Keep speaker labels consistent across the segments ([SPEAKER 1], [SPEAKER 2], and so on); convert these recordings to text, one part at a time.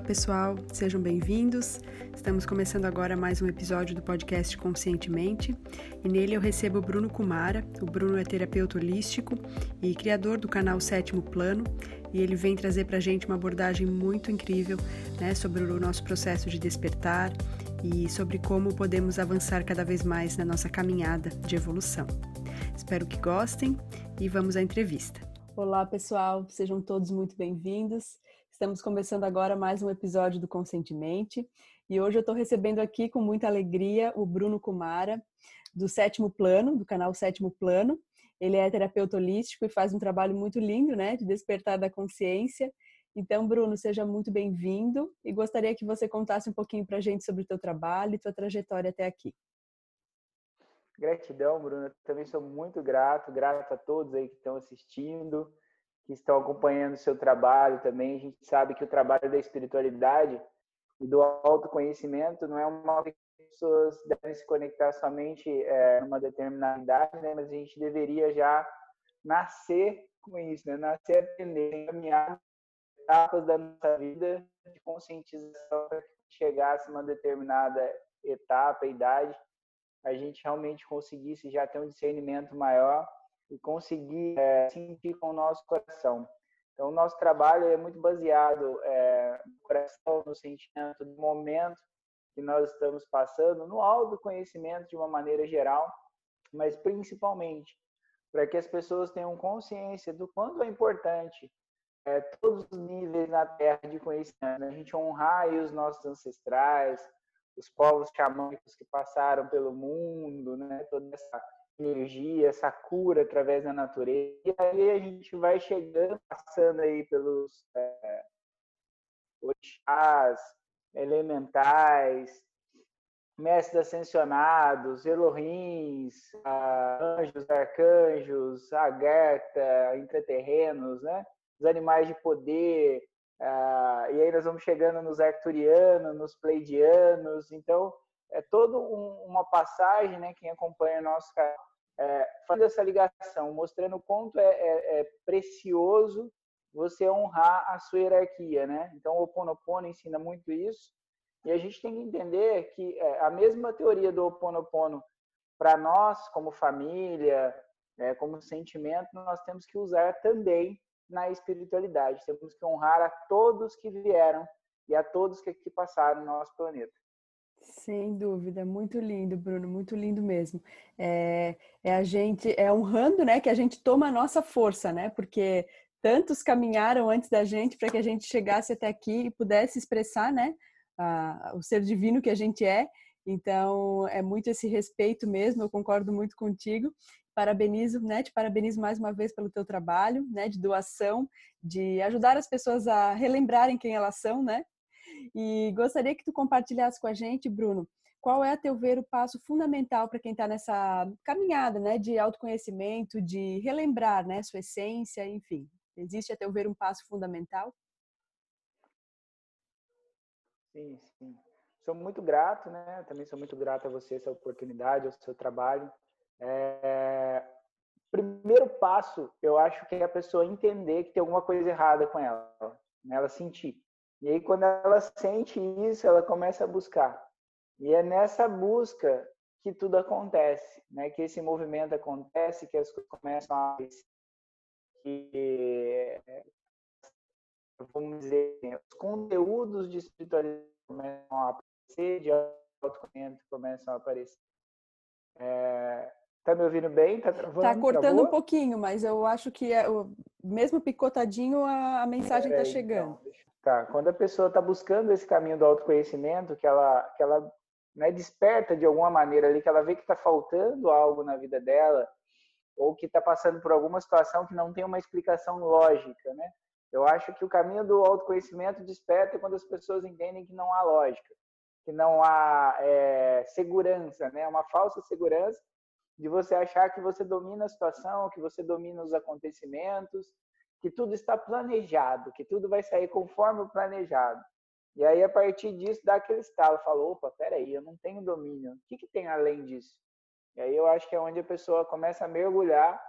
[SPEAKER 1] Olá, pessoal, sejam bem-vindos. Estamos começando agora mais um episódio do podcast Conscientemente e nele eu recebo o Bruno Kumara. O Bruno é terapeuta holístico e criador do canal Sétimo Plano e ele vem trazer para a gente uma abordagem muito incrível né, sobre o nosso processo de despertar e sobre como podemos avançar cada vez mais na nossa caminhada de evolução. Espero que gostem e vamos à entrevista. Olá, pessoal, sejam todos muito bem-vindos. Estamos começando agora mais um episódio do Conscientemente e hoje eu estou recebendo aqui com muita alegria o Bruno Kumara, do Sétimo Plano, do canal Sétimo Plano. Ele é terapeuta holístico e faz um trabalho muito lindo, né, de despertar da consciência. Então, Bruno, seja muito bem-vindo e gostaria que você contasse um pouquinho para a gente sobre o teu trabalho e tua trajetória até aqui.
[SPEAKER 2] Gratidão, Bruno. Também sou muito grato, grato a todos aí que estão assistindo que estão acompanhando o seu trabalho também. A gente sabe que o trabalho da espiritualidade e do autoconhecimento não é uma que as pessoas devem se conectar somente é, numa determinada idade, né? mas a gente deveria já nascer com isso, né? nascer aprender, caminhar etapas da nossa vida de conscientização para que chegasse a uma determinada etapa, idade, a gente realmente conseguisse já ter um discernimento maior e conseguir é, sentir com o nosso coração. Então, o nosso trabalho é muito baseado é, no coração, no sentimento, no momento que nós estamos passando, no autoconhecimento de uma maneira geral, mas principalmente para que as pessoas tenham consciência do quanto é importante é, todos os níveis na Terra de conhecimento. Né? A gente honrar os nossos ancestrais, os povos xamânicos que passaram pelo mundo, né? toda essa energia, essa cura através da natureza. E aí a gente vai chegando, passando aí pelos é, orixás, elementais, mestres ascensionados, Elohims, anjos, arcanjos, Agartha, intraterrenos, né? Os animais de poder, e aí nós vamos chegando nos arcturianos, nos pleidianos, então é toda um, uma passagem, né? Quem acompanha nosso canal é, fazendo essa ligação, mostrando o quanto é, é, é, precioso você honrar a sua hierarquia, né? Então, o Oponopono ensina muito isso. E a gente tem que entender que é, a mesma teoria do Oponopono, para nós, como família, é, como sentimento, nós temos que usar também na espiritualidade. Temos que honrar a todos que vieram e a todos que, que passaram no nosso planeta.
[SPEAKER 1] Sem dúvida, muito lindo, Bruno, muito lindo mesmo. É, é, a gente, é honrando, né, que a gente toma a nossa força, né, porque tantos caminharam antes da gente para que a gente chegasse até aqui e pudesse expressar, né, a, o ser divino que a gente é. Então, é muito esse respeito mesmo, eu concordo muito contigo. Parabenizo, né, te parabenizo mais uma vez pelo teu trabalho, né, de doação, de ajudar as pessoas a relembrarem quem elas são, né, e gostaria que tu compartilhasse com a gente, Bruno, qual é, a teu ver, o passo fundamental para quem está nessa caminhada né, de autoconhecimento, de relembrar né, sua essência, enfim. Existe, a teu ver, um passo fundamental?
[SPEAKER 2] Sim, sim. Sou muito grato, né? Também sou muito grato a você, essa oportunidade, ao seu trabalho. É... Primeiro passo, eu acho que é a pessoa entender que tem alguma coisa errada com ela, né? ela sentir. E aí, quando ela sente isso, ela começa a buscar. E é nessa busca que tudo acontece, né? Que esse movimento acontece, que as coisas começam a que vamos dizer, os conteúdos de espiritualidade começam a aparecer, de autoconhecimento começam a aparecer. É, tá me ouvindo bem? Tá travando?
[SPEAKER 1] Tá cortando Travou? um pouquinho, mas eu acho que é, mesmo picotadinho a, a mensagem está chegando. Então,
[SPEAKER 2] Tá. Quando a pessoa está buscando esse caminho do autoconhecimento, que ela, que ela né, desperta de alguma maneira ali, que ela vê que está faltando algo na vida dela, ou que está passando por alguma situação que não tem uma explicação lógica, né? Eu acho que o caminho do autoconhecimento desperta quando as pessoas entendem que não há lógica, que não há é, segurança, né? Uma falsa segurança de você achar que você domina a situação, que você domina os acontecimentos, que tudo está planejado, que tudo vai sair conforme o planejado. E aí, a partir disso, dá aquele estalo, fala, opa, peraí, eu não tenho domínio. O que, que tem além disso? E aí eu acho que é onde a pessoa começa a mergulhar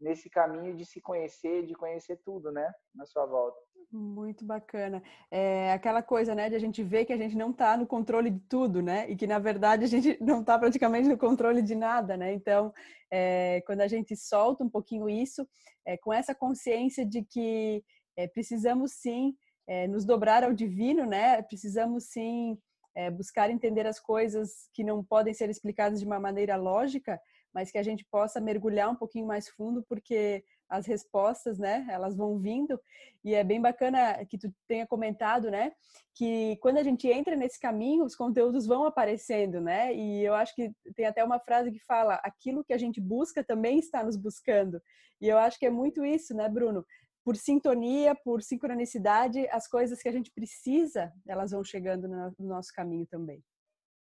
[SPEAKER 2] nesse caminho de se conhecer, de conhecer tudo, né, na sua volta.
[SPEAKER 1] Muito bacana. É aquela coisa, né, de a gente ver que a gente não está no controle de tudo, né, e que na verdade a gente não está praticamente no controle de nada, né. Então, é, quando a gente solta um pouquinho isso, é, com essa consciência de que é, precisamos sim é, nos dobrar ao divino, né, precisamos sim é, buscar entender as coisas que não podem ser explicadas de uma maneira lógica, mas que a gente possa mergulhar um pouquinho mais fundo, porque as respostas, né, elas vão vindo, e é bem bacana que tu tenha comentado, né, que quando a gente entra nesse caminho, os conteúdos vão aparecendo, né, e eu acho que tem até uma frase que fala, aquilo que a gente busca também está nos buscando, e eu acho que é muito isso, né, Bruno, por sintonia, por sincronicidade, as coisas que a gente precisa, elas vão chegando no nosso caminho também.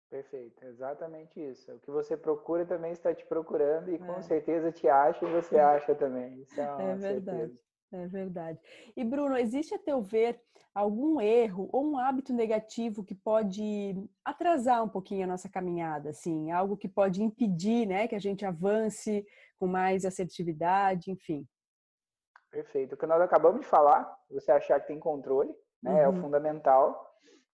[SPEAKER 2] Perfeito, exatamente isso. O que você procura também está te procurando e é. com certeza te acha e você acha também. Isso é,
[SPEAKER 1] é verdade. Certeza. É verdade. E Bruno, existe a teu ver algum erro ou um hábito negativo que pode atrasar um pouquinho a nossa caminhada, assim, algo que pode impedir, né, que a gente avance com mais assertividade, enfim?
[SPEAKER 2] Perfeito. O que nós acabamos de falar, você achar que tem controle, né, uhum. é o uhum. fundamental.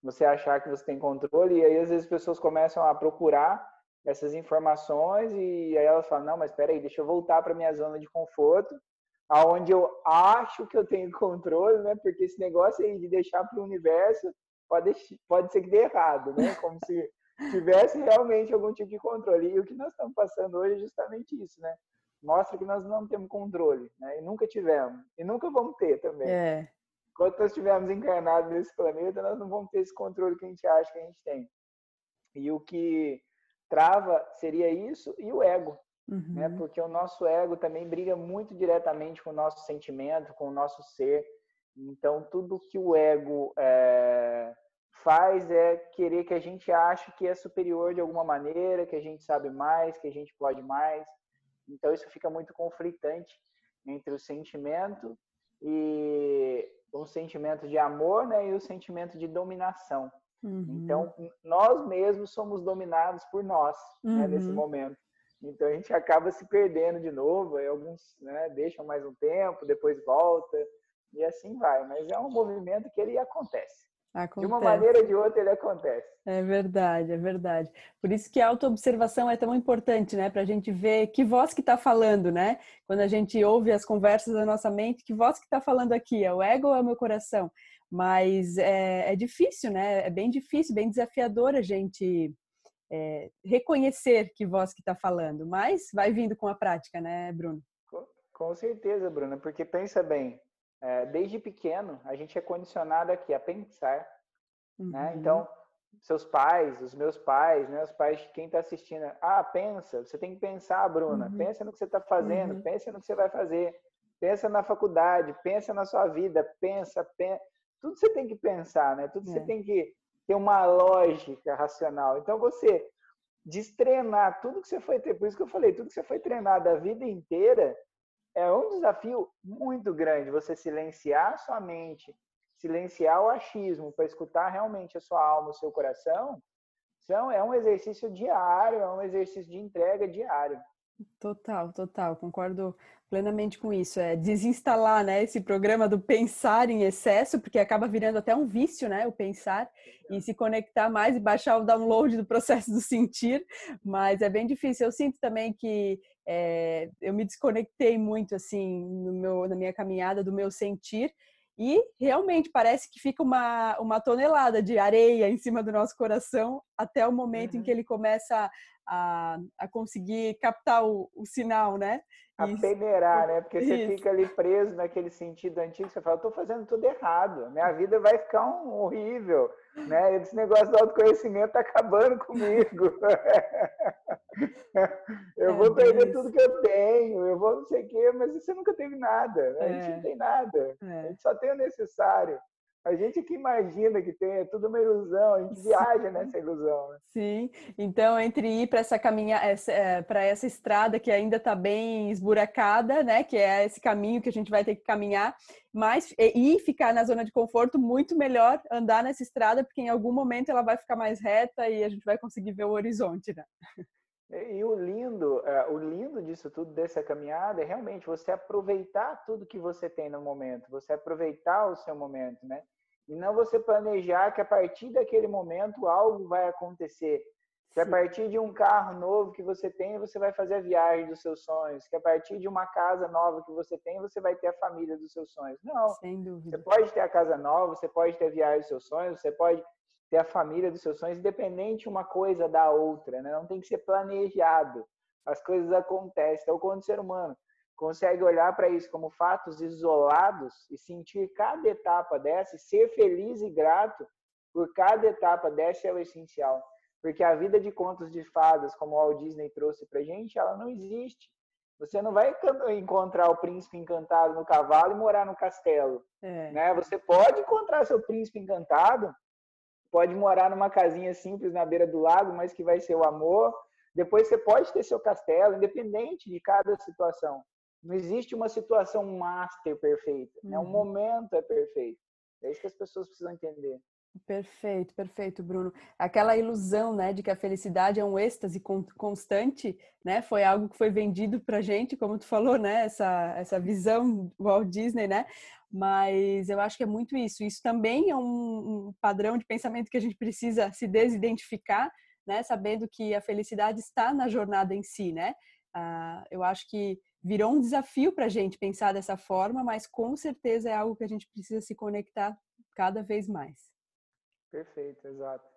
[SPEAKER 2] Você achar que você tem controle e aí às vezes as pessoas começam a procurar essas informações e aí elas falam: "Não, mas espera aí, deixa eu voltar para minha zona de conforto, aonde eu acho que eu tenho controle, né? Porque esse negócio aí de deixar para o universo pode pode ser que dê errado, né? Como se tivesse realmente algum tipo de controle. E o que nós estamos passando hoje é justamente isso, né? mostra que nós não temos controle, né? E nunca tivemos. E nunca vamos ter também. É. Enquanto nós estivermos encarnados nesse planeta, nós não vamos ter esse controle que a gente acha que a gente tem. E o que trava seria isso e o ego. Né? Uhum. Né? Porque o nosso ego também briga muito diretamente com o nosso sentimento, com o nosso ser. Então, tudo que o ego é, faz é querer que a gente ache que é superior de alguma maneira, que a gente sabe mais, que a gente pode mais. Então isso fica muito conflitante entre o sentimento e o sentimento de amor, né, e o sentimento de dominação. Uhum. Então nós mesmos somos dominados por nós uhum. né, nesse momento. Então a gente acaba se perdendo de novo. E alguns né, deixam mais um tempo, depois volta e assim vai. Mas é um movimento que ele acontece. Acontece. De uma maneira ou de outra ele acontece.
[SPEAKER 1] É verdade, é verdade. Por isso que a autoobservação é tão importante, né? Para a gente ver que voz que está falando, né? Quando a gente ouve as conversas da nossa mente, que voz que está falando aqui? É o ego ou é o meu coração? Mas é, é difícil, né? É bem difícil, bem desafiador a gente é, reconhecer que voz que está falando. Mas vai vindo com a prática, né, Bruno?
[SPEAKER 2] Com, certeza, Bruna. Porque pensa bem, é, desde pequeno, a gente é condicionado aqui a pensar, né? uhum. né? Então, seus pais, os meus pais, né? Os pais de quem está assistindo, ah, pensa, você tem que pensar, Bruna, uhum. pensa no que você está fazendo, uhum. pensa no que você vai fazer, pensa na faculdade, pensa na sua vida, pensa, pensa, tudo você tem que pensar, né? Tudo é. você tem que ter uma lógica racional. Então, você destrenar tudo que você foi ter, por isso que eu falei, tudo que você foi treinado a vida inteira, é um desafio muito grande você silenciar a sua mente, silenciar o achismo para escutar realmente a sua alma, o seu coração. Então, é um exercício diário, é um exercício de entrega diário.
[SPEAKER 1] Total, total, concordo plenamente com isso. É desinstalar, né, esse programa do pensar em excesso, porque acaba virando até um vício, né, o pensar e se conectar mais e baixar o download do processo do sentir, mas é bem difícil. Eu sinto também que é, eu me desconectei muito assim no meu, na minha caminhada do meu sentir e realmente parece que fica uma, uma tonelada de areia em cima do nosso coração até o momento uhum. em que ele começa a, a conseguir captar o, o sinal, né?
[SPEAKER 2] A peneirar, né? Porque você Isso. fica ali preso naquele sentido antigo, você fala, estou fazendo tudo errado, minha vida vai ficar um horrível, né? Esse negócio do autoconhecimento está acabando comigo. eu é, vou perder tudo que eu tenho, eu vou não sei o quê, mas você nunca teve nada, né? A gente não é. tem nada, é. a gente só tem o necessário. A gente que imagina que tem, é tudo uma ilusão, a gente Sim. viaja nessa ilusão. Né?
[SPEAKER 1] Sim, então entre ir para essa caminhada, é, para essa estrada que ainda está bem esburacada, né, que é esse caminho que a gente vai ter que caminhar, mas e ficar na zona de conforto, muito melhor andar nessa estrada, porque em algum momento ela vai ficar mais reta e a gente vai conseguir ver o horizonte, né?
[SPEAKER 2] E o lindo, é, o lindo disso tudo, dessa caminhada, é realmente você aproveitar tudo que você tem no momento, você aproveitar o seu momento, né? E não você planejar que a partir daquele momento algo vai acontecer. Que a partir de um carro novo que você tem, você vai fazer a viagem dos seus sonhos. Que a partir de uma casa nova que você tem, você vai ter a família dos seus sonhos. Não.
[SPEAKER 1] Sem dúvida.
[SPEAKER 2] Você pode ter a casa nova, você pode ter a viagem dos seus sonhos, você pode ter a família dos seus sonhos, independente uma coisa da outra, né? Não tem que ser planejado. As coisas acontecem. Então, quando o ser humano consegue olhar para isso como fatos isolados e sentir cada etapa dessa, e ser feliz e grato por cada etapa dessa é o essencial. Porque a vida de contos de fadas, como o Walt Disney trouxe para gente, ela não existe. Você não vai encontrar o príncipe encantado no cavalo e morar no castelo. É. Né? Você pode encontrar seu príncipe encantado pode morar numa casinha simples na beira do lago, mas que vai ser o amor. Depois você pode ter seu castelo, independente de cada situação. Não existe uma situação master perfeita, né? Um uhum. momento é perfeito. É isso que as pessoas precisam entender.
[SPEAKER 1] Perfeito, perfeito, Bruno. Aquela ilusão, né, de que a felicidade é um êxtase constante, né, foi algo que foi vendido pra gente, como tu falou, né, essa, essa visão Walt Disney, né, mas eu acho que é muito isso. Isso também é um, um padrão de pensamento que a gente precisa se desidentificar, né? Sabendo que a felicidade está na jornada em si, né? Ah, eu acho que virou um desafio para a gente pensar dessa forma, mas com certeza é algo que a gente precisa se conectar cada vez mais.
[SPEAKER 2] Perfeito, exato.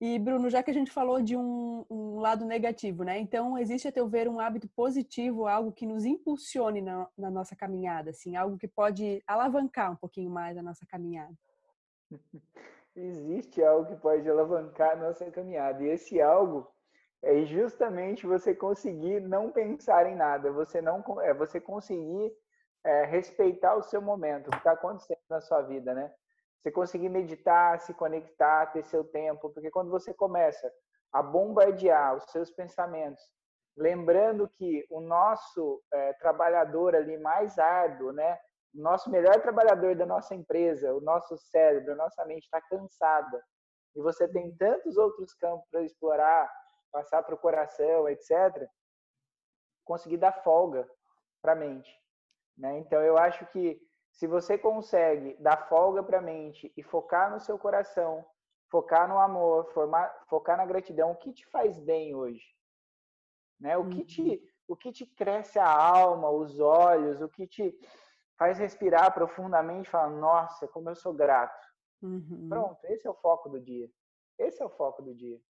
[SPEAKER 1] E, Bruno, já que a gente falou de um, um, lado negativo, né? Então, existe, a teu ver, um hábito positivo, algo que nos impulsione na, na nossa caminhada, assim, algo que pode alavancar um pouquinho mais a nossa caminhada?
[SPEAKER 2] existe algo que pode alavancar a nossa caminhada. E esse algo é justamente você conseguir não pensar em nada, você não é você conseguir é, respeitar o seu momento, o que está acontecendo na sua vida, né? Você conseguir meditar, se conectar, ter seu tempo, porque quando você começa a bombardear os seus pensamentos, lembrando que o nosso é, trabalhador ali mais árduo, né, o nosso melhor trabalhador da nossa empresa, o nosso cérebro, a nossa mente está cansada, e você tem tantos outros campos para explorar, passar para o coração, etc., conseguir dar folga para a mente. Né? Então, eu acho que se você consegue dar folga para a mente e focar no seu coração, focar no amor, formar, focar na gratidão, o que te faz bem hoje? Né? O, que te, uhum. o que te cresce a alma, os olhos, o que te faz respirar profundamente e falar, nossa, como eu sou grato. Uhum. Pronto, esse é o foco do dia. Esse é o foco do dia.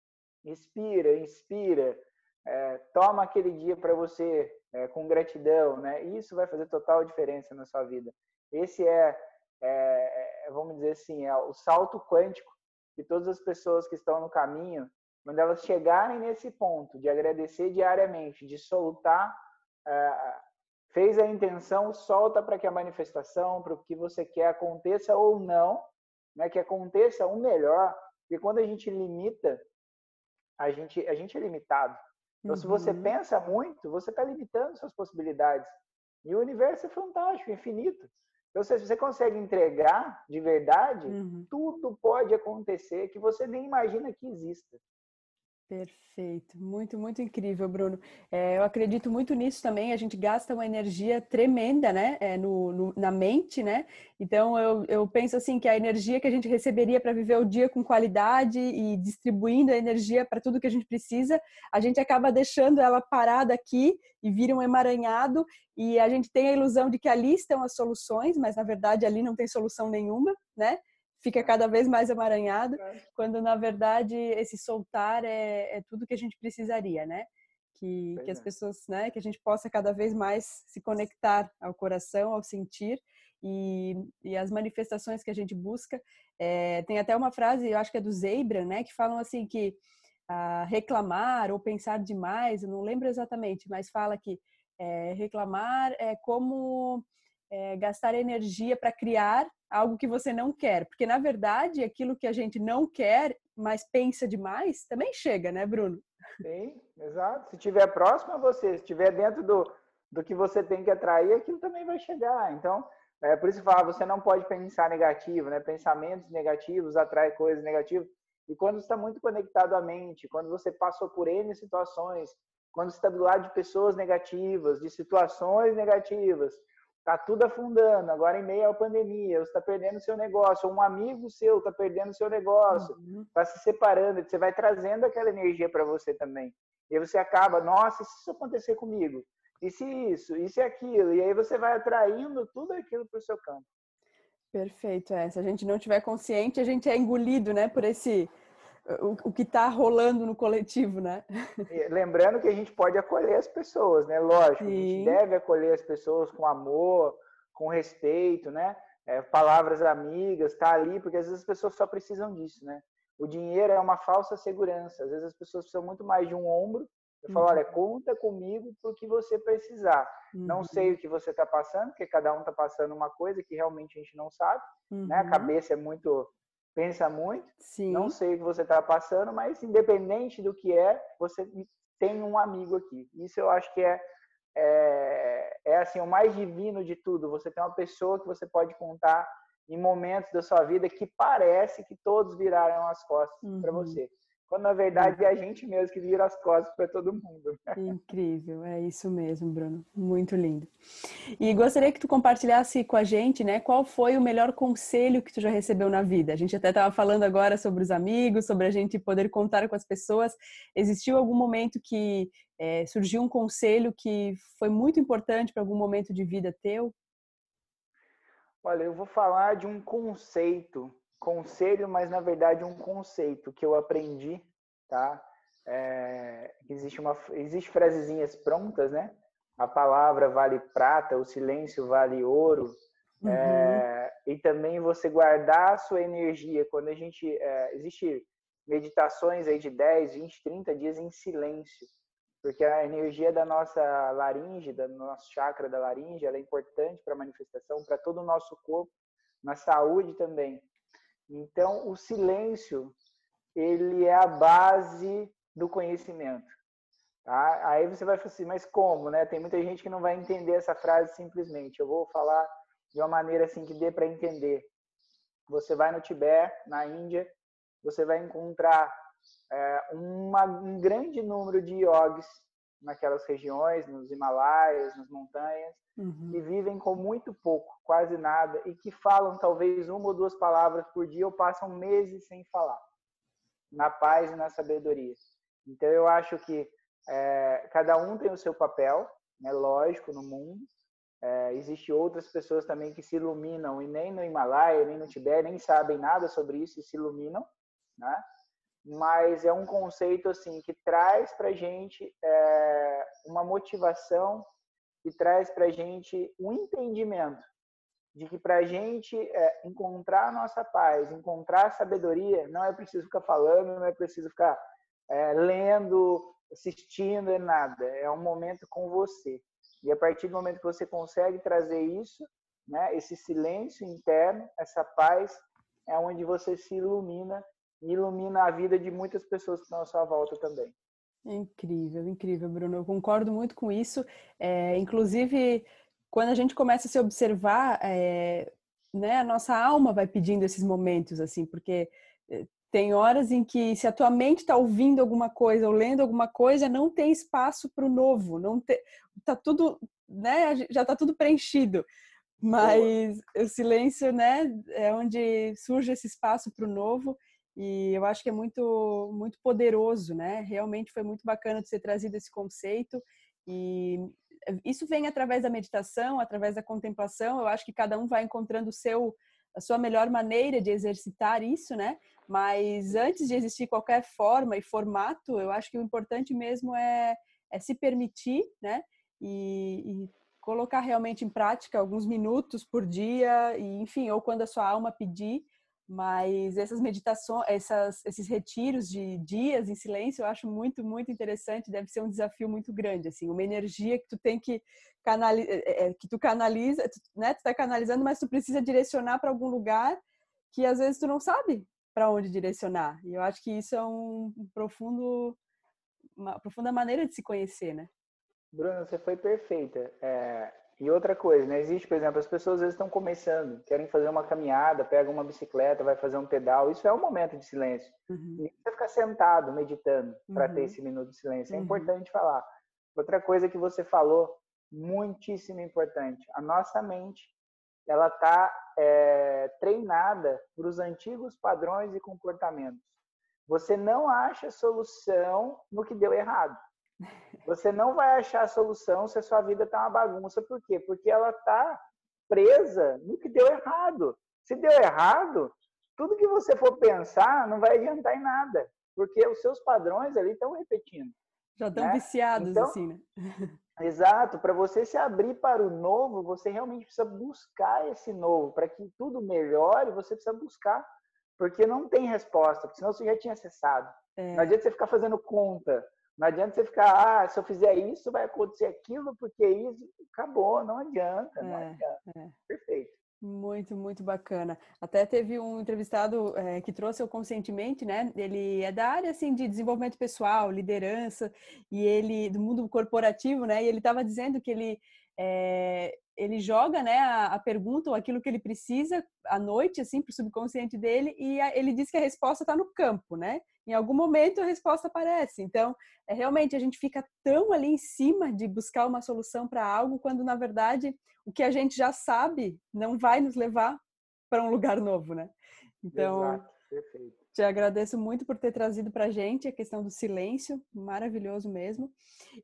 [SPEAKER 2] Inspira, inspira, é, toma aquele dia para você é, com gratidão, né? Isso vai fazer total diferença na sua vida. Esse é, é, é, vamos dizer assim, é o salto quântico que todas as pessoas que estão no caminho, quando elas chegarem nesse ponto de agradecer diariamente, de soltar, é, fez a intenção, solta para que a manifestação, para o que você quer aconteça ou não, né, que aconteça o melhor, porque quando a gente limita, a gente, a gente é limitado. Então, uhum. se você uhum. pensa muito, você está limitando suas possibilidades. E o universo é fantástico, infinito. Então, se você consegue entregar de verdade, uhum. tudo pode acontecer que você nem imagina que exista.
[SPEAKER 1] Perfeito, muito, muito incrível, Bruno. É, eu acredito muito nisso também. A gente gasta uma energia tremenda, né, é, no, no, na mente, né? Então eu, eu penso assim que a energia que a gente receberia para viver o dia com qualidade e distribuindo a energia para tudo que a gente precisa, a gente acaba deixando ela parada aqui e vira um emaranhado e a gente tem a ilusão de que ali estão as soluções, mas na verdade ali não tem solução nenhuma, né? Fica cada vez mais emaranhado, quando na verdade esse soltar é, é tudo que a gente precisaria, né? Que, que as é. pessoas, né, que a gente possa cada vez mais se conectar ao coração, ao sentir e, e as manifestações que a gente busca. É, tem até uma frase, eu acho que é do Zeibra, né, que falam assim que ah, reclamar ou pensar demais, eu não lembro exatamente, mas fala que é, reclamar é como é, gastar energia para criar algo que você não quer. Porque, na verdade, aquilo que a gente não quer, mas pensa demais, também chega, né, Bruno?
[SPEAKER 2] Sim, exato. Se estiver próximo a você, se estiver dentro do, do que você tem que atrair, aquilo também vai chegar. Então, é por isso que fala, você não pode pensar negativo, né? Pensamentos negativos atraem coisas negativas. E quando está muito conectado à mente, quando você passou por N situações, quando está do lado de pessoas negativas, de situações negativas, está tudo afundando, agora em meio à pandemia, você está perdendo seu negócio, um amigo seu está perdendo seu negócio, está uhum. Tá se separando, você vai trazendo aquela energia para você também. E aí você acaba, nossa, e se isso acontecer comigo? E se isso? E se aquilo? E aí você vai atraindo tudo aquilo para o seu campo.
[SPEAKER 1] Perfeito, é. Se a gente não tiver consciente, a gente é engolido, né, por esse o, o que está rolando no coletivo, né?
[SPEAKER 2] Lembrando que a gente pode acolher as pessoas, né? Lógico, Sim. a gente deve acolher as pessoas com amor, com respeito, né? É, palavras amigas, tá ali, porque às vezes as pessoas só precisam disso, né? O dinheiro é uma falsa segurança. Às vezes as pessoas precisam muito mais de um ombro eu falo, olha, uhum. conta comigo para o que você precisar. Uhum. Não sei o que você está passando, porque cada um está passando uma coisa que realmente a gente não sabe. Uhum. Né? A uhum. cabeça é muito, pensa muito. Sim. Não sei o que você está passando, mas independente do que é, você tem um amigo aqui. Isso eu acho que é, é, é assim o mais divino de tudo. Você tem uma pessoa que você pode contar em momentos da sua vida que parece que todos viraram as costas uhum. para você quando na verdade é a gente mesmo que vira as costas para todo mundo.
[SPEAKER 1] Incrível, é isso mesmo, Bruno. Muito lindo. E gostaria que tu compartilhasse com a gente, né, qual foi o melhor conselho que tu já recebeu na vida? A gente até estava falando agora sobre os amigos, sobre a gente poder contar com as pessoas. Existiu algum momento que é, surgiu um conselho que foi muito importante para algum momento de vida teu?
[SPEAKER 2] Olha, eu vou falar de um conceito conselho, mas na verdade um conceito que eu aprendi, tá? É, existe uma existe frasezinhas prontas, né? A palavra vale prata, o silêncio vale ouro. Uhum. É, e também você guardar a sua energia quando a gente é, existe meditações aí de 10, 20, 30 dias em silêncio, porque a energia da nossa laringe, do nosso chakra da laringe, ela é importante para a manifestação, para todo o nosso corpo, na saúde também. Então, o silêncio, ele é a base do conhecimento. Tá? Aí você vai falar assim, mas como, né? Tem muita gente que não vai entender essa frase simplesmente. Eu vou falar de uma maneira assim que dê para entender. Você vai no Tibete, na Índia, você vai encontrar é, uma, um grande número de yogis naquelas regiões, nos Himalaias, nas montanhas, uhum. que vivem com muito pouco, quase nada, e que falam talvez uma ou duas palavras por dia ou passam meses sem falar, na paz e na sabedoria. Então eu acho que é, cada um tem o seu papel, né, lógico, no mundo. É, Existem outras pessoas também que se iluminam e nem no Himalaia, nem no Tibete, nem sabem nada sobre isso e se iluminam, né? Mas é um conceito assim que traz para gente é, uma motivação e traz para gente um entendimento de que para gente é, encontrar a nossa paz, encontrar a sabedoria, não é preciso ficar falando, não é preciso ficar é, lendo, assistindo, é nada. É um momento com você. E a partir do momento que você consegue trazer isso, né, esse silêncio interno, essa paz, é onde você se ilumina ilumina a vida de muitas pessoas que estão à sua volta também.
[SPEAKER 1] Incrível, incrível, Bruno. Eu concordo muito com isso. É, inclusive, quando a gente começa a se observar, é, né, a nossa alma vai pedindo esses momentos, assim, porque é, tem horas em que se a tua mente está ouvindo alguma coisa ou lendo alguma coisa, não tem espaço para o novo, não tá tudo, né, já está tudo preenchido. Mas Boa. o silêncio, né, é onde surge esse espaço para o novo. E eu acho que é muito, muito poderoso, né? Realmente foi muito bacana de ser trazido esse conceito. E isso vem através da meditação, através da contemplação. Eu acho que cada um vai encontrando o seu, a sua melhor maneira de exercitar isso, né? Mas antes de existir qualquer forma e formato, eu acho que o importante mesmo é, é se permitir, né? E, e colocar realmente em prática alguns minutos por dia, e enfim, ou quando a sua alma pedir, mas essas meditações, essas, esses retiros de dias em silêncio, eu acho muito, muito interessante. Deve ser um desafio muito grande, assim, uma energia que tu tem que canalizar, é, é, é, que tu canaliza, né? Tu tá canalizando, mas tu precisa direcionar para algum lugar que às vezes tu não sabe para onde direcionar. E eu acho que isso é um profundo, uma profunda maneira de se conhecer, né?
[SPEAKER 2] Bruna, você foi perfeita. É, E outra coisa, né? Existe, por exemplo, as pessoas às vezes estão começando, querem fazer uma caminhada, pegam uma bicicleta, vai fazer um pedal. Isso é um momento de silêncio. Uhum. Você ficar sentado, meditando, para ter uhum. esse minuto de silêncio. É uhum. importante falar. Outra coisa que você falou, muitíssimo importante. A nossa mente, ela está é, treinada para os antigos padrões e comportamentos. Você não acha solução no que deu errado. Você não vai achar a solução se a sua vida está uma bagunça. Por quê? Porque ela está presa no que deu errado. Se deu errado, tudo que você for pensar não vai adiantar em nada, porque os seus padrões ali estão repetindo.
[SPEAKER 1] Já estão né? viciados então, assim, né?
[SPEAKER 2] Exato. Para você se abrir para o novo, você realmente precisa buscar esse novo. Para que tudo melhore, você precisa buscar. Porque não tem resposta, porque senão você já tinha acessado. É. Não adianta você ficar fazendo conta. Não adianta você ficar, ah, se eu fizer isso, vai acontecer aquilo, porque isso. Acabou, não adianta. Não é, adianta. É. Perfeito.
[SPEAKER 1] Muito, muito bacana. Até teve um entrevistado é, que trouxe o conscientemente, né? Ele é da área assim de desenvolvimento pessoal, liderança e ele do mundo corporativo, né? E ele estava dizendo que ele é, ele joga né, a, a, pergunta ou aquilo que ele precisa à noite, assim, para o subconsciente dele, e a, ele diz que a resposta está no campo, né? Em algum momento a resposta aparece. Então, é, realmente, a gente fica tão ali em cima de buscar uma solução para algo, quando, na verdade, o que a gente já sabe não vai nos levar para um lugar novo, né?
[SPEAKER 2] Então, Exato. Perfeito.
[SPEAKER 1] Te agradeço muito por ter trazido para a gente a questão do silêncio, maravilhoso mesmo.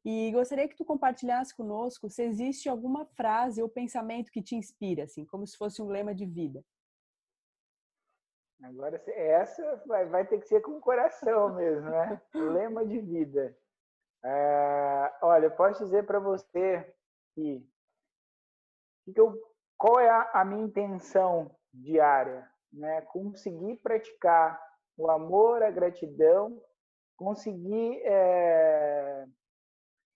[SPEAKER 1] E gostaria que tu compartilhasse conosco se existe alguma frase ou pensamento que te inspira, assim, como se fosse um lema de vida.
[SPEAKER 2] Agora, essa vai, vai ter que ser com o coração mesmo, né? lema de vida. É, olha, eu posso dizer para você que, que eu, qual é a, a minha intenção diária, né? Conseguir praticar o amor, a gratidão, conseguir é,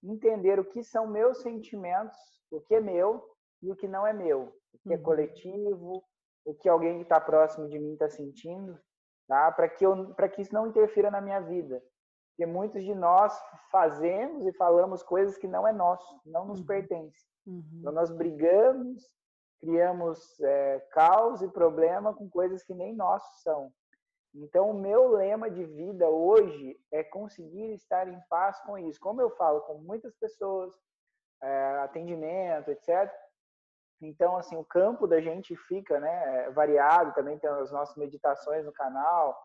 [SPEAKER 2] entender o que são meus sentimentos, o que é meu e o que não é meu, o que é uhum. coletivo, o que alguém que está próximo de mim está sentindo, tá? Para que eu, para que isso não interfira na minha vida, porque muitos de nós fazemos e falamos coisas que não é nosso, não nos uhum. pertence. Uhum. Então nós brigamos, criamos é, caos e problema com coisas que nem nossos são. Então, o meu lema de vida hoje é conseguir estar em paz com isso. Como eu falo com muitas pessoas, é, atendimento, etc. Então, assim, o campo da gente fica né, variado. Também tem as nossas meditações no canal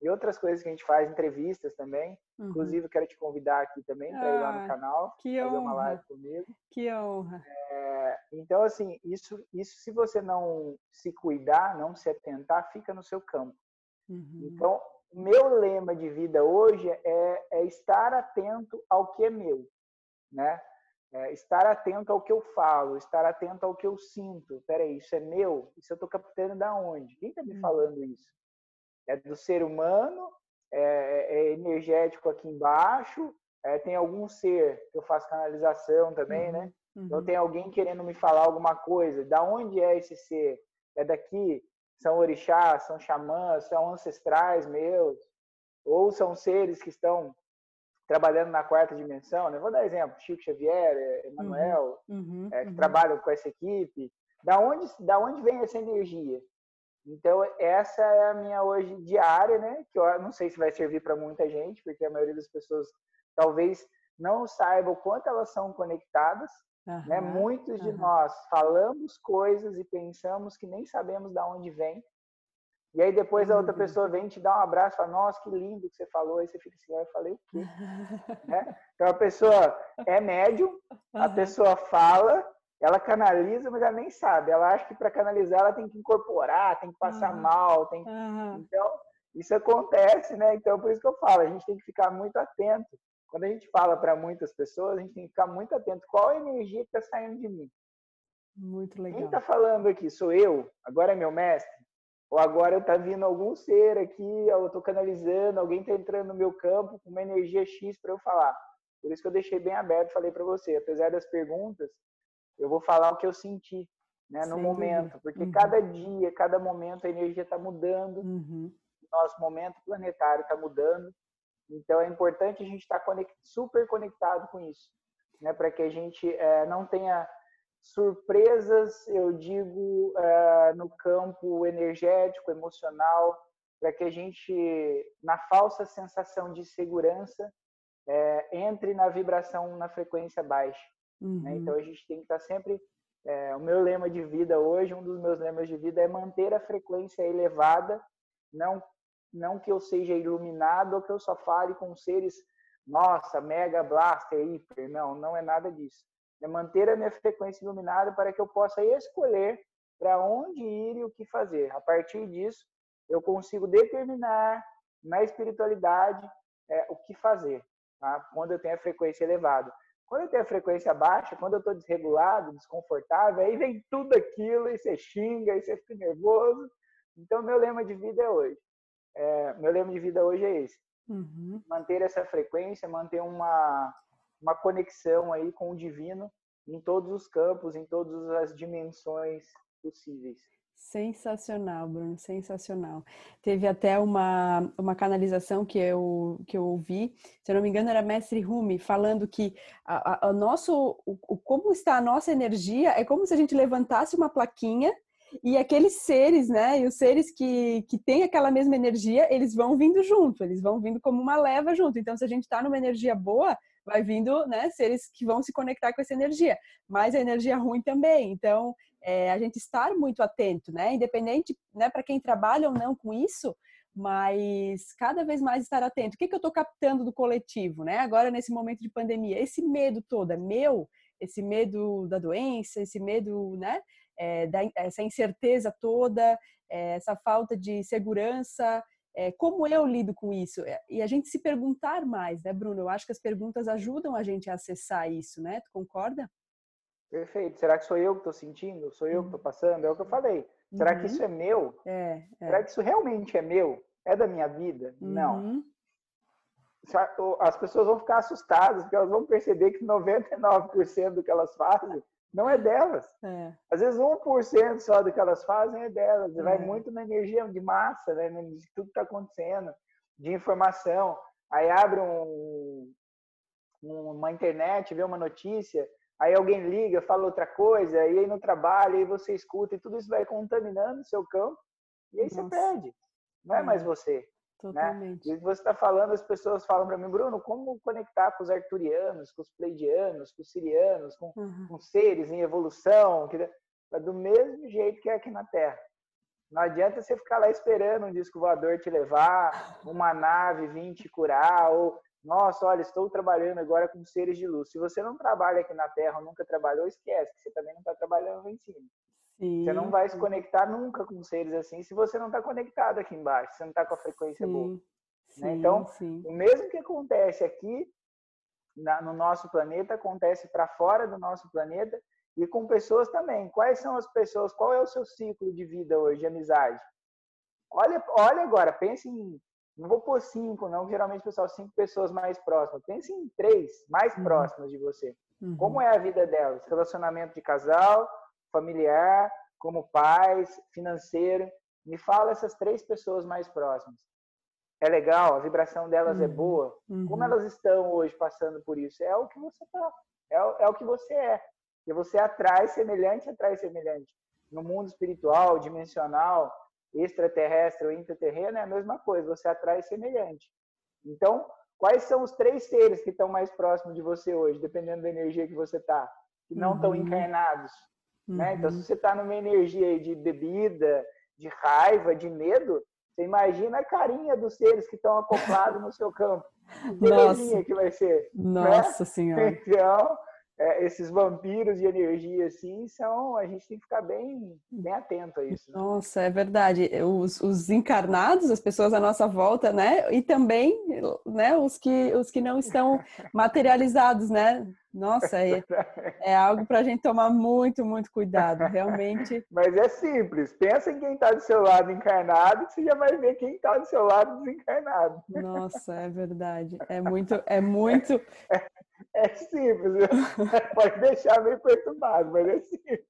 [SPEAKER 2] e outras coisas que a gente faz, entrevistas também. Uhum. Inclusive, quero te convidar aqui também para ah, ir lá no ah, canal,
[SPEAKER 1] que
[SPEAKER 2] fazer
[SPEAKER 1] honra.
[SPEAKER 2] uma live comigo.
[SPEAKER 1] Que honra.
[SPEAKER 2] É, então, assim, isso, isso se você não se cuidar, não se atentar, fica no seu campo. Uhum. Então, o meu lema de vida hoje é, é, estar atento ao que é meu, né? É estar atento ao que eu falo, estar atento ao que eu sinto. Peraí, isso é meu? Isso eu estou captando da onde? Quem está me uhum. falando isso? É do ser humano? É, é energético aqui embaixo? É, tem algum ser que eu faço canalização também, uhum. né? Então uhum. tem alguém querendo me falar alguma coisa. Da onde é esse ser? É daqui? São orixás, são xamãs, são ancestrais meus, ou são seres que estão trabalhando na quarta dimensão. Né? Vou dar exemplo: Chico Xavier, é, Emanuel, uhum, uhum, é, que uhum. trabalham com essa equipe. Da onde, da onde vem essa energia? Então, essa é a minha hoje diária, né? Que eu não sei se vai servir para muita gente, porque a maioria das pessoas talvez não saiba o quanto elas são conectadas, Uhum, né? Muitos uhum. de nós falamos coisas e pensamos que nem sabemos de onde vem. E aí depois a outra uhum. pessoa vem te dar um abraço, fala, nossa, que lindo que você falou. Aí você fica assim, eu falei o quê? né? Então a pessoa é médium, a pessoa fala, ela canaliza, mas ela nem sabe. Ela acha que para canalizar ela tem que incorporar, tem que passar mal, tem Então, isso acontece, né? Então por isso que eu falo, a gente tem que ficar muito atento quando a gente fala para muitas pessoas, a gente tem que ficar muito atento. Qual a energia que está saindo de mim?
[SPEAKER 1] Muito legal.
[SPEAKER 2] Quem está falando aqui? Sou eu? Agora é meu mestre? Ou agora está vindo algum ser aqui, eu estou canalizando, alguém está entrando no meu campo com uma energia X para eu falar. Por isso que eu deixei bem aberto, falei para você. Apesar das perguntas, eu vou falar o que eu senti né, no Sem momento. Dúvida. Porque uhum. cada dia, cada momento, a energia está mudando. Uhum. Nosso momento planetário está mudando. Então é importante a gente estar conect, super conectado com isso, né? Para que a gente é, não tenha surpresas, eu digo, uh, no campo energético, emocional, para que a gente, na falsa sensação de segurança, é, entre na vibração na frequência baixa. Né? Uhum. Né? Então a gente tem que estar tá sempre. É, o meu lema de vida hoje, um dos meus lemas de vida é manter a frequência elevada, não não que eu seja iluminado ou que eu só fale com seres, nossa, mega blaster, hiper, não, não é nada disso. É manter a minha frequência iluminada para que eu possa escolher para onde ir e o que fazer. A partir disso, eu consigo determinar na espiritualidade é, o que fazer, tá? quando eu tenho a frequência elevada. Quando eu tenho a frequência baixa, quando eu estou desregulado, desconfortável, aí vem tudo aquilo e você xinga, e você fica nervoso. Então, meu lema de vida é hoje. É, meu lema de vida hoje é esse. Uhum. Manter essa frequência, manter uma, uma conexão aí com o divino em todos os campos, em todas as dimensões possíveis.
[SPEAKER 1] Sensacional, Bruno, sensacional. Teve até uma, uma canalização que eu, que eu ouvi, se eu não me engano, era Mestre Rumi, falando que a, a, a nosso, o, o, como está a nossa energia é como se a gente levantasse uma plaquinha e aqueles seres, né, e os seres que, que têm aquela mesma energia, eles vão vindo junto, eles vão vindo como uma leva junto. Então, se a gente está numa energia boa, vai vindo, né, seres que vão se conectar com essa energia, mas a energia ruim também. Então, é, a gente estar muito atento, né? Independente, né, para quem trabalha ou não com isso, mas cada vez mais estar atento. O que, que eu estou captando do coletivo, né? Agora, nesse momento de pandemia, esse medo todo é meu, esse medo da doença, esse medo, né? É, da, essa incerteza toda, é, essa falta de segurança, é, como eu lido com isso? E a gente se perguntar mais, né, Bruno? Eu acho que as perguntas ajudam a gente a acessar isso, né? Tu concorda?
[SPEAKER 2] Perfeito. Será que sou eu que estou sentindo? Sou eu que estou uhum. passando? É o que eu falei. Será uhum. que isso é meu? É, é, Será que isso realmente é meu? É da minha vida? Uhum. Não. As pessoas vão ficar assustadas, porque elas vão perceber que 99% do que elas fazem não é delas. É. Às vezes 1% só do que elas fazem é delas. É. Vai muito na energia de massa, né? de tudo que está acontecendo, de informação. Aí abre um, uma internet, vê uma notícia, aí alguém liga, fala outra coisa, e aí no trabalho, aí você escuta, e tudo isso vai contaminando o seu campo, e aí Nossa. você perde. Não é, é. mais você. Né? Totalmente. Né? E você está falando, as pessoas falam para mim, Bruno, como conectar com os arturianos, com os pleidianos, com os sirianos, com, uhum. com seres em evolução, que, do mesmo jeito que é aqui na Terra. Não adianta você ficar lá esperando um disco voador te levar, uma nave vir te curar, ou nossa, olha, estou trabalhando agora com seres de luz. Se você não trabalha aqui na Terra ou nunca trabalhou, esquece que você também não está trabalhando lá em cima. Sim. Você não vai se conectar nunca com seres assim se você não está conectado aqui embaixo, você não está com a frequência sim. boa. Sim, né? Então, sim. o mesmo que acontece aqui na, no nosso planeta, acontece para fora do nosso planeta e com pessoas também. Quais são as pessoas? Qual é o seu ciclo de vida hoje, de amizade? Olha, olha agora, pense em não vou pôr cinco, não, geralmente, pessoal, cinco pessoas mais próximas. Pense em três mais uhum. próximas de você. Uhum. Como é a vida delas? Relacionamento de casal, familiar, como pais, financeiro. Me fala essas três pessoas mais próximas. É legal? A vibração delas é uhum. é boa? Uhum. Como elas estão hoje passando por isso? É o que você tá. É, é o que você é. E você atrai semelhante, atrai semelhante. No mundo espiritual, dimensional, extraterrestre ou intraterreno é a mesma coisa, você atrai semelhante. Então, quais são os três seres que estão mais próximos de você hoje, dependendo da energia que você está, que não estão uhum. encarnados? Uhum. Né? Então, se uhum. você está numa energia de bebida, de raiva, de medo, você imagina a carinha dos seres que estão acoplados no seu campo. Que Nossa. que vai ser.
[SPEAKER 1] Né? Nossa né? Senhora.
[SPEAKER 2] Então, é, esses vampiros de energia, assim, são. A gente tem que ficar bem, bem atento a isso.
[SPEAKER 1] Né? Nossa, é verdade. Os, os, encarnados, as pessoas à nossa volta, né? E também né, os, que, os que não estão materializados, né? Nossa, é, é algo para a gente tomar muito, muito cuidado, realmente.
[SPEAKER 2] Mas é simples. Pensa em quem está do seu lado encarnado, que você já vai ver quem está do seu lado desencarnado.
[SPEAKER 1] Nossa, é verdade. É muito, é muito.
[SPEAKER 2] É, simples. Pode deixar meio perturbado, mas é simples.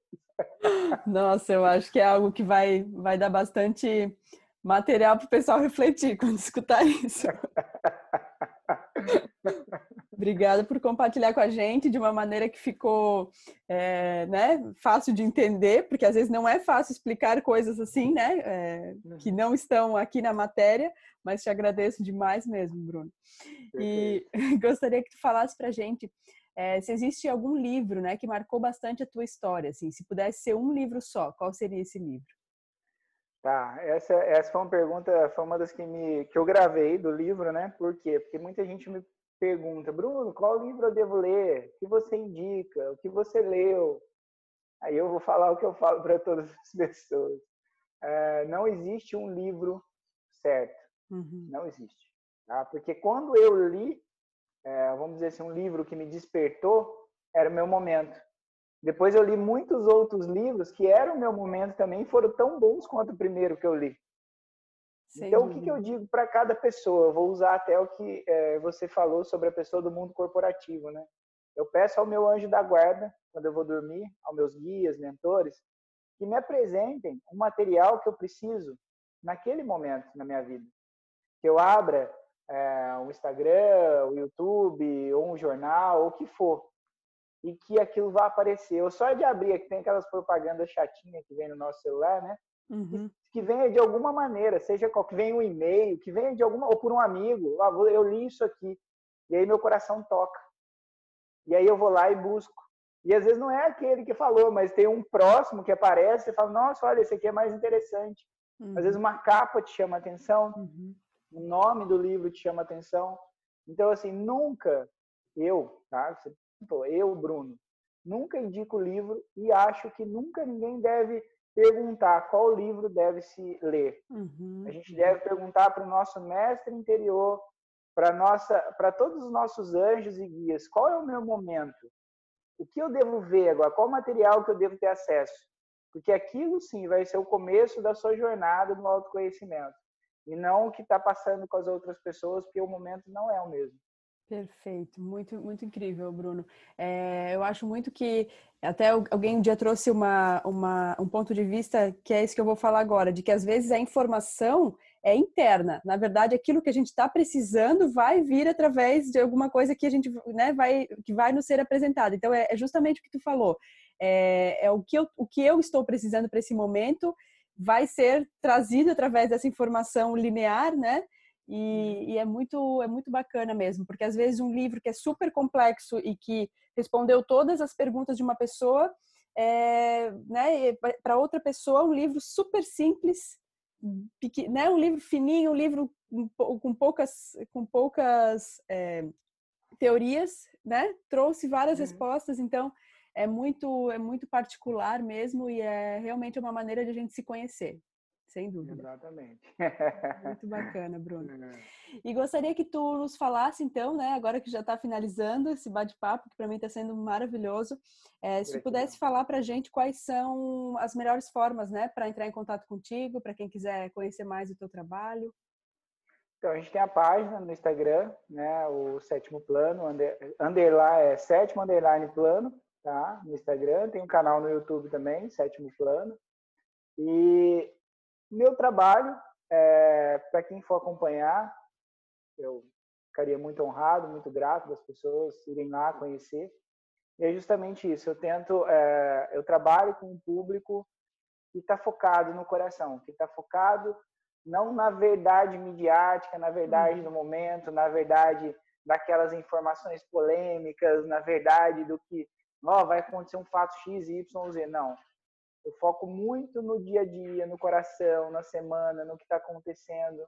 [SPEAKER 1] Nossa, eu acho que é algo que vai, vai dar bastante material para o pessoal refletir quando escutar isso. Obrigada por compartilhar com a gente de uma maneira que ficou é, né, fácil de entender, porque às vezes não é fácil explicar coisas assim, né? É, que não estão aqui na matéria, mas te agradeço demais mesmo, Bruno. E gostaria que tu falasse para a gente é, se existe algum livro né, que marcou bastante a tua história. Assim, se pudesse ser um livro só, qual seria esse livro?
[SPEAKER 2] Tá, essa, essa foi uma pergunta, foi uma das que, me, que eu gravei do livro, né? Por quê? Porque muita gente me pergunta, Bruno, qual livro eu devo ler? O que você indica? O que você leu? Aí eu vou falar o que eu falo para todas as pessoas. É, não existe um livro certo. Uhum. Não existe. Tá? Porque quando eu li, é, vamos dizer assim, um livro que me despertou, era o meu momento. Depois eu li muitos outros livros que eram o meu momento também, foram tão bons quanto o primeiro que eu li. Sem então, dúvida. o que, que, eu digo para cada pessoa? Eu vou usar até o que é, você falou sobre a pessoa do mundo corporativo, né? Eu peço ao meu anjo da guarda, quando eu vou dormir, aos meus guias, mentores, que me apresentem um material que eu preciso naquele momento na minha vida. Que eu abra é, um Instagram, o um YouTube, ou um jornal, ou o que for, e que aquilo vá aparecer. Eu só de abrir, que tem aquelas propagandas chatinhas que vem no nosso celular, né? Uhum. Que venha de alguma maneira, seja qual, que venha um e-mail, que venha de alguma, ou por um amigo, ah, eu li isso aqui, e aí meu coração toca. E aí eu vou lá e busco. E às vezes não é aquele que falou, mas tem um próximo que aparece e fala, nossa, olha, esse aqui é mais interessante. Uhum. Às vezes uhum. uma capa te chama atenção, uhum. o nome do livro te chama atenção. Então, assim, nunca eu, tá? Eu, Bruno, nunca indico livro e acho que nunca ninguém deve perguntar qual livro deve se ler. Uhum. A gente deve perguntar para o nosso mestre interior, para nossa, para todos os nossos anjos e guias, qual é o meu momento? O que eu devo ver agora? Qual material que eu devo ter acesso? Porque aquilo sim vai ser o começo da sua jornada no autoconhecimento e não o que está passando com as outras pessoas, porque o momento não é o mesmo.
[SPEAKER 1] Perfeito, muito, muito incrível, Bruno. É, eu acho muito que até alguém um dia trouxe uma, uma, um ponto de vista que é isso que eu vou falar agora, de que às vezes a informação é interna. Na verdade, aquilo que a gente está precisando vai vir através de alguma coisa que a gente né, vai, que vai nos ser apresentado. Então, é, é justamente o que tu falou. É, é o, que eu, o que eu estou precisando para esse momento vai ser trazido através dessa informação linear, né? E, uhum. e, é muito é muito bacana mesmo, porque às vezes um livro que é super complexo e que respondeu todas as perguntas de uma pessoa, é, né, para outra pessoa um livro super simples, né, um livro fininho, um livro com poucas com poucas é, teorias, né, trouxe várias uhum. respostas, então é muito é muito particular mesmo e é realmente uma maneira de a gente se conhecer sem dúvida.
[SPEAKER 2] Exatamente.
[SPEAKER 1] Muito bacana, Bruno. É. E gostaria que tu nos falasse, então, né, agora que já está finalizando esse bate-papo, que para mim está sendo maravilhoso, é, se tu pudesse falar para a gente quais são as melhores formas, né, para entrar em contato contigo, para quem quiser conhecer mais o teu trabalho.
[SPEAKER 2] Então, a gente tem a página no Instagram, né, o Sétimo Plano, under, underline, é Sétimo Underline Plano, tá, no Instagram. Tem um canal no YouTube também, Sétimo Plano. E meu trabalho, é, para quem for acompanhar, eu ficaria muito honrado, muito grato das pessoas irem lá conhecer. E é justamente isso. Eu tento, é, eu trabalho com um público que está focado no coração, que está focado não na verdade midiática, na verdade do momento, na verdade daquelas informações polêmicas, na verdade do que oh, vai acontecer um fato X, Y, Z. Não. Eu foco muito no dia a dia, no coração, na semana, no que está acontecendo.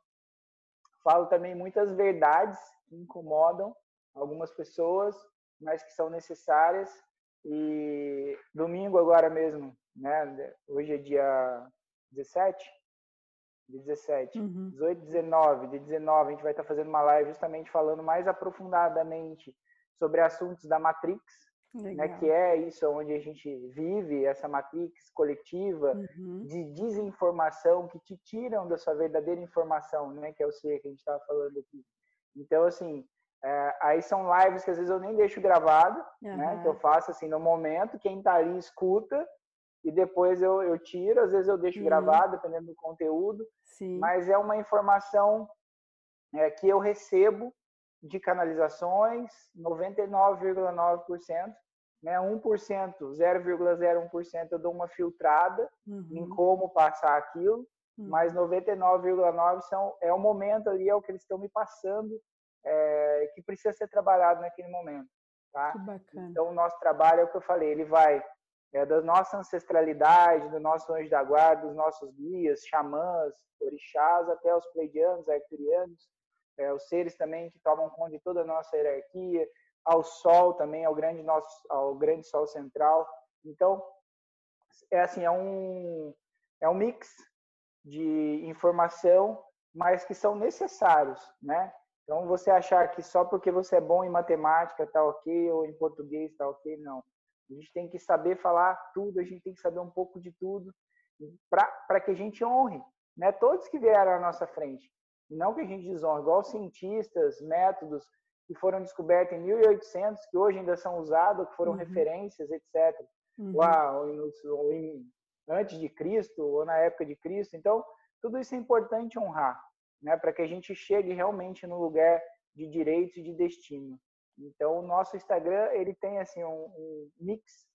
[SPEAKER 2] Falo também muitas verdades que incomodam algumas pessoas, mas que são necessárias. E domingo agora mesmo, né? Hoje é dia 17, de 17, uhum. 18, 19, de 19 a gente vai estar tá fazendo uma live justamente falando mais aprofundadamente sobre assuntos da Matrix, né, que é isso onde a gente vive essa matrix coletiva uhum. de desinformação que te tiram da sua verdadeira informação, né, que é o ser que a gente estava falando aqui. Então, assim, é, aí são lives que às vezes eu nem deixo gravado, uhum. né, que eu faço assim no momento, quem está ali escuta e depois eu, eu tiro, às vezes eu deixo uhum. gravado, dependendo do conteúdo, Sim. mas é uma informação é, que eu recebo de canalizações, 99,9%, né? 1%, 0,01% eu dou uma filtrada uhum. em como passar aquilo, uhum. mas 99,9% são, é o momento ali, é o que eles estão me passando, é, que precisa ser trabalhado naquele momento. Tá? Então, o nosso trabalho é o que eu falei, ele vai é, da nossa ancestralidade, do nosso anjo da guarda, dos nossos guias, xamãs, orixás, até os pleidianos, arcturianos, é, os seres também que tomam conta de toda a nossa hierarquia, ao Sol também, ao grande nosso, ao grande Sol central. Então, é assim, é um é um mix de informação, mas que são necessários, né? Então, você achar que só porque você é bom em matemática tá ok ou em português tá ok, não. A gente tem que saber falar tudo, a gente tem que saber um pouco de tudo para que a gente honre, né? Todos que vieram à nossa frente. Não que a gente desonre, igual cientistas, métodos, que foram descobertos em 1800, que hoje ainda são usados, que foram uhum. referências, etc. Uhum. Lá, ou em, antes de Cristo, ou na época de Cristo. Então, tudo isso é importante honrar, né, para que a gente chegue realmente no lugar de direitos e de destino. Então, o nosso Instagram, ele tem assim um, um mix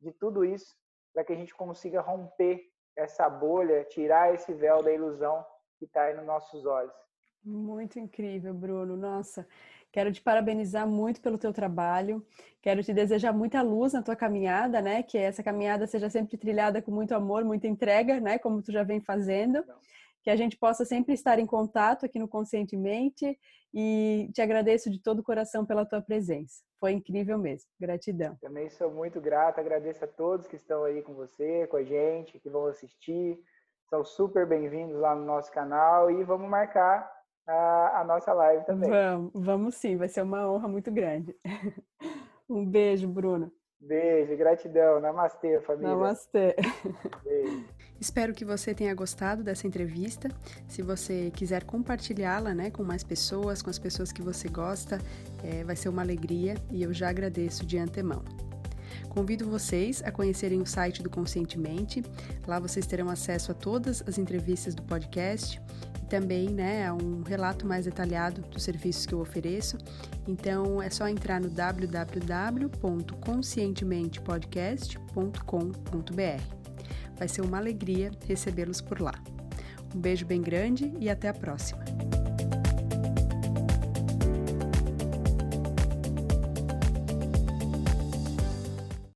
[SPEAKER 2] de tudo isso, para que a gente consiga romper essa bolha, tirar esse véu da ilusão que está aí nos nossos olhos.
[SPEAKER 1] Muito incrível, Bruno. Nossa, Quero te parabenizar muito pelo teu trabalho. Quero te desejar muita luz na tua caminhada, né? Que essa caminhada seja sempre trilhada com muito amor, muita entrega, né? Como tu já vem fazendo. Que a gente possa sempre estar em contato aqui no Conscientemente e te agradeço de todo o coração pela tua presença. Foi incrível mesmo. Gratidão.
[SPEAKER 2] Também sou muito grato, agradeço a todos que estão aí com você, com a gente, que vão assistir. São super bem-vindos lá no nosso canal e vamos marcar a, a nossa live também.
[SPEAKER 1] Vamos, vamos sim, vai ser uma honra muito grande. Um beijo, Bruno.
[SPEAKER 2] Beijo, gratidão. Namastê, família.
[SPEAKER 1] Namastê. Beijo. Espero que você tenha gostado dessa entrevista. Se você quiser compartilhá-la né, com mais pessoas, com as pessoas que você gosta, é, vai ser uma alegria e eu já agradeço de antemão. Convido vocês a conhecerem o site do Conscientemente. Lá vocês terão acesso a todas as entrevistas do podcast também né, um relato mais detalhado dos serviços que eu ofereço. Então é só entrar no www.conscientementepodcast.com.br. Vai ser uma alegria recebê-los por lá. Um beijo bem grande e até a próxima!